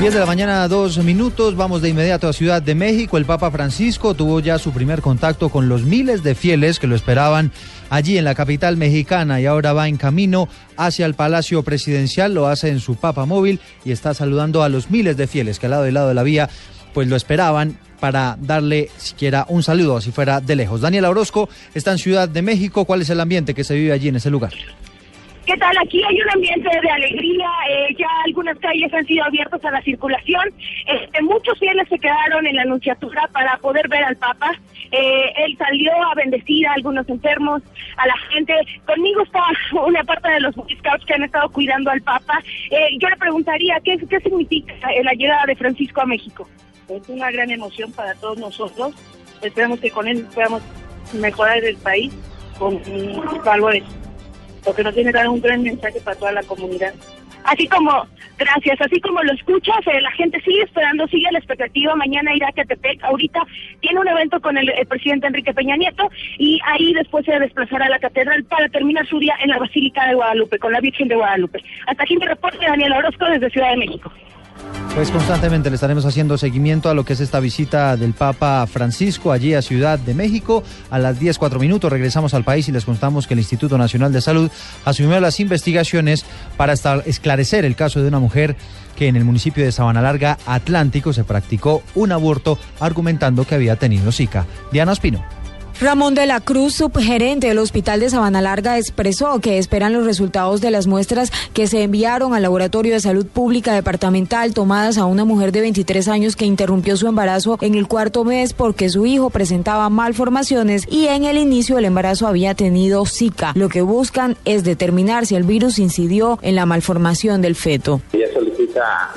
10 de la mañana, dos minutos. Vamos de inmediato a Ciudad de México. El Papa Francisco tuvo ya su primer contacto con los miles de fieles que lo esperaban allí en la capital mexicana y ahora va en camino hacia el Palacio Presidencial. Lo hace en su Papa móvil y está saludando a los miles de fieles que al lado y lado de la vía pues lo esperaban para darle siquiera un saludo, si fuera de lejos. Daniela Orozco está en Ciudad de México. ¿Cuál es el ambiente que se vive allí en ese lugar? ¿Qué tal? Aquí hay un ambiente de alegría, eh, ya algunas calles han sido abiertas a la circulación, este, muchos fieles se quedaron en la anunciatura para poder ver al Papa, eh, él salió a bendecir a algunos enfermos, a la gente, conmigo está una parte de los Scouts que han estado cuidando al Papa, eh, yo le preguntaría, ¿qué, ¿qué significa la llegada de Francisco a México? Es una gran emoción para todos nosotros, esperamos que con él podamos mejorar el país con valores porque no tiene dar un gran mensaje para toda la comunidad. Así como, gracias, así como lo escuchas, eh, la gente sigue esperando, sigue la expectativa, mañana irá a Catepec, ahorita tiene un evento con el, presidente Enrique Peña Nieto y ahí después se desplazará a la catedral para terminar su día en la Basílica de Guadalupe, con la Virgen de Guadalupe. Hasta aquí mi reporte, Daniel Orozco, desde Ciudad de México. Pues constantemente le estaremos haciendo seguimiento a lo que es esta visita del Papa Francisco allí a Ciudad de México. A las 10, 4 minutos regresamos al país y les contamos que el Instituto Nacional de Salud asumió las investigaciones para esclarecer el caso de una mujer que en el municipio de Sabana Larga, Atlántico, se practicó un aborto argumentando que había tenido Zika. Diana Espino. Ramón de la Cruz, subgerente del Hospital de Sabana Larga, expresó que esperan los resultados de las muestras que se enviaron al Laboratorio de Salud Pública Departamental tomadas a una mujer de 23 años que interrumpió su embarazo en el cuarto mes porque su hijo presentaba malformaciones y en el inicio del embarazo había tenido Zika. Lo que buscan es determinar si el virus incidió en la malformación del feto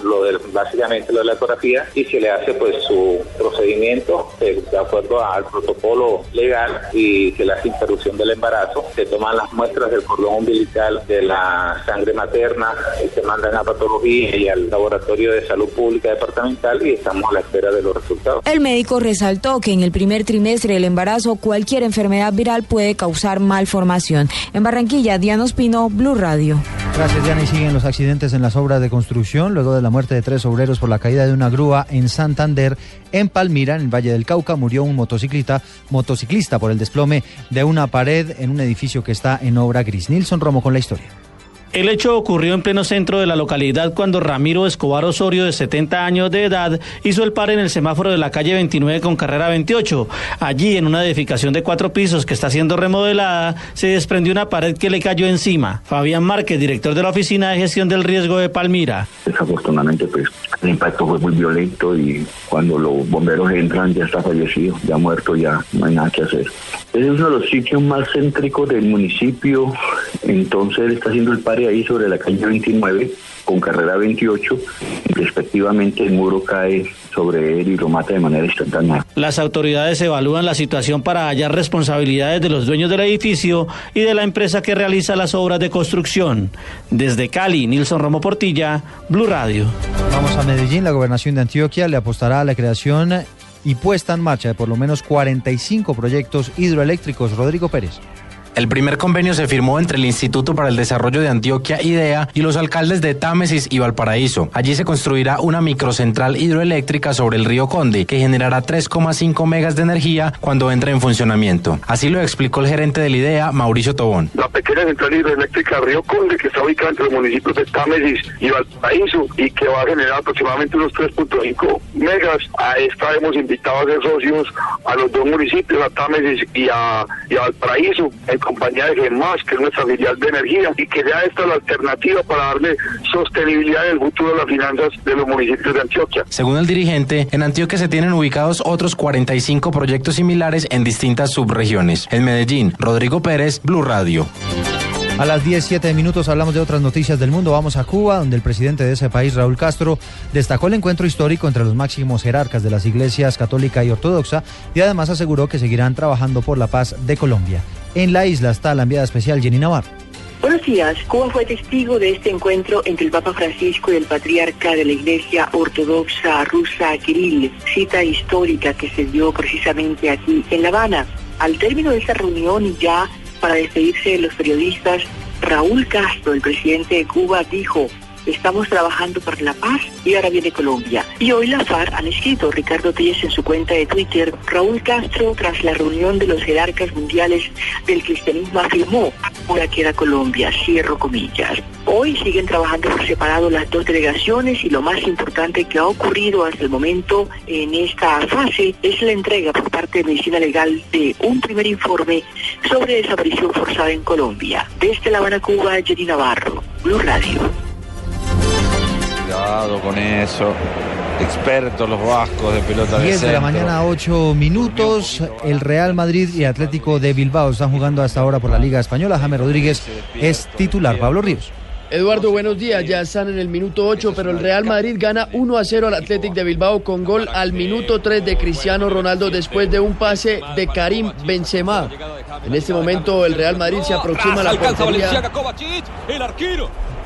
lo de, básicamente lo de la ecografía y se le hace pues su procedimiento eh, de acuerdo al protocolo legal y se le hace interrupción del embarazo, se toman las muestras del cordón umbilical de la sangre materna y se mandan a patología y al laboratorio de salud pública departamental y estamos a la espera de los resultados. El médico resaltó que en el primer trimestre del embarazo cualquier enfermedad viral puede causar malformación. En Barranquilla, Diana Ospino, Blue Radio. Gracias, Diana. Y siguen los accidentes en las obras de construcción luego de la muerte de tres obreros por la caída de una grúa en Santander. En Palmira, en el Valle del Cauca, murió un motociclista, motociclista por el desplome de una pared en un edificio que está en obra gris. Nilson Romo con la historia. El hecho ocurrió en pleno centro de la localidad cuando Ramiro Escobar Osorio, de 70 años de edad, hizo el par en el semáforo de la calle 29 con carrera 28. Allí, en una edificación de cuatro pisos que está siendo remodelada, se desprendió una pared que le cayó encima. Fabián Márquez, director de la Oficina de Gestión del Riesgo de Palmira. Desafortunadamente, pues, el impacto fue muy violento y cuando los bomberos entran ya está fallecido, ya muerto, ya no hay nada que hacer. Es uno de los sitios más céntricos del municipio, entonces él está haciendo el par ahí sobre la calle 29 con carrera 28 y respectivamente el muro cae sobre él y lo mata de manera instantánea. Las autoridades evalúan la situación para hallar responsabilidades de los dueños del edificio y de la empresa que realiza las obras de construcción. Desde Cali, Nilson Romo Portilla, Blue Radio. Vamos a Medellín, la gobernación de Antioquia le apostará a la creación y puesta en marcha de por lo menos 45 proyectos hidroeléctricos. Rodrigo Pérez. El primer convenio se firmó entre el Instituto para el Desarrollo de Antioquia, IDEA, y los alcaldes de Támesis y Valparaíso. Allí se construirá una microcentral hidroeléctrica sobre el río Conde, que generará 3,5 megas de energía cuando entre en funcionamiento. Así lo explicó el gerente del IDEA, Mauricio Tobón. La pequeña central hidroeléctrica Río Conde, que está ubicada entre los municipios de Támesis y Valparaíso, y que va a generar aproximadamente unos 3.5 megas. A esta hemos invitado a ser socios a los dos municipios, a Támesis y a, Valparaíso compañía de GEMAS, que es nuestra filial de energía, y que sea esta la alternativa para darle sostenibilidad en el futuro de las finanzas de los municipios de Antioquia. Según el dirigente, en Antioquia se tienen ubicados otros 45 proyectos similares en distintas subregiones. En Medellín, Rodrigo Pérez, Blue Radio. A las 17 minutos hablamos de otras noticias del mundo. Vamos a Cuba, donde el presidente de ese país, Raúl Castro, destacó el encuentro histórico entre los máximos jerarcas de las iglesias católica y ortodoxa y además aseguró que seguirán trabajando por la paz de Colombia. En la isla está la enviada especial Jenny Navarro. Buenos días. Cuba fue testigo de este encuentro entre el Papa Francisco y el patriarca de la Iglesia Ortodoxa rusa Kirill, cita histórica que se dio precisamente aquí en La Habana. Al término de esta reunión y ya para despedirse de los periodistas, Raúl Castro, el presidente de Cuba, dijo, estamos trabajando por la paz y ahora viene Colombia. Y hoy la FARC han escrito Ricardo Díez en su cuenta de Twitter, Raúl Castro tras la reunión de los jerarcas mundiales del cristianismo afirmó, ahora queda Colombia, cierro comillas. Hoy siguen trabajando por separado las dos delegaciones y lo más importante que ha ocurrido hasta el momento en esta fase es la entrega por parte de Medicina Legal de un primer informe sobre desaparición forzada en Colombia. Desde La Habana, Cuba, Jenny Navarro, Blue Radio. Cuidado con eso. Expertos los vascos de pelota 10 de de la mañana, 8 minutos. El Real Madrid y Atlético de Bilbao están jugando hasta ahora por la Liga Española. James Rodríguez es titular. Pablo Ríos. Eduardo, buenos días. Ya están en el minuto 8, pero el Real Madrid gana 1 a 0 al Athletic de Bilbao con gol al minuto 3 de Cristiano Ronaldo después de un pase de Karim Benzema. En este momento el Real Madrid se aproxima a la portería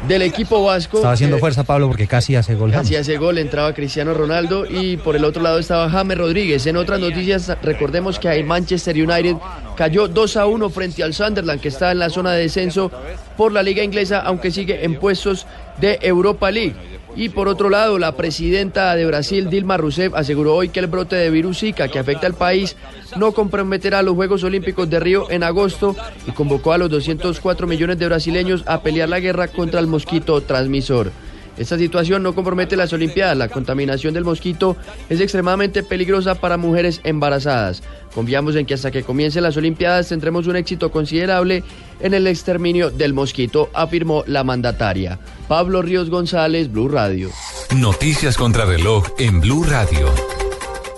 del equipo vasco. Estaba haciendo fuerza Pablo porque casi hace gol. Hacia ese gol entraba Cristiano Ronaldo y por el otro lado estaba James Rodríguez. En otras noticias, recordemos que el Manchester United cayó 2 a 1 frente al Sunderland, que está en la zona de descenso por la Liga Inglesa, aunque sigue en puestos de Europa League. Y por otro lado, la presidenta de Brasil, Dilma Rousseff, aseguró hoy que el brote de virus Zika que afecta al país no comprometerá los Juegos Olímpicos de Río en agosto y convocó a los 204 millones de brasileños a pelear la guerra contra el mosquito transmisor. Esta situación no compromete las Olimpiadas. La contaminación del mosquito es extremadamente peligrosa para mujeres embarazadas. Confiamos en que hasta que comiencen las Olimpiadas tendremos un éxito considerable en el exterminio del mosquito, afirmó la mandataria. Pablo Ríos González, Blue Radio. Noticias contra reloj en Blue Radio.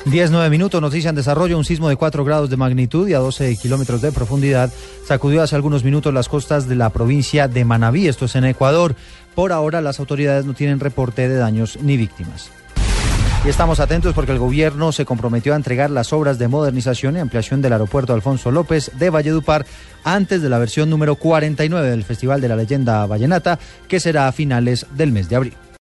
10, 9 minutos, noticia en desarrollo, un sismo de 4 grados de magnitud y a 12 kilómetros de profundidad sacudió hace algunos minutos las costas de la provincia de Manabí, esto es en Ecuador. Por ahora las autoridades no tienen reporte de daños ni víctimas. Y estamos atentos porque el gobierno se comprometió a entregar las obras de modernización y ampliación del aeropuerto Alfonso López de Valledupar antes de la versión número 49 del Festival de la Leyenda Vallenata, que será a finales del mes de abril.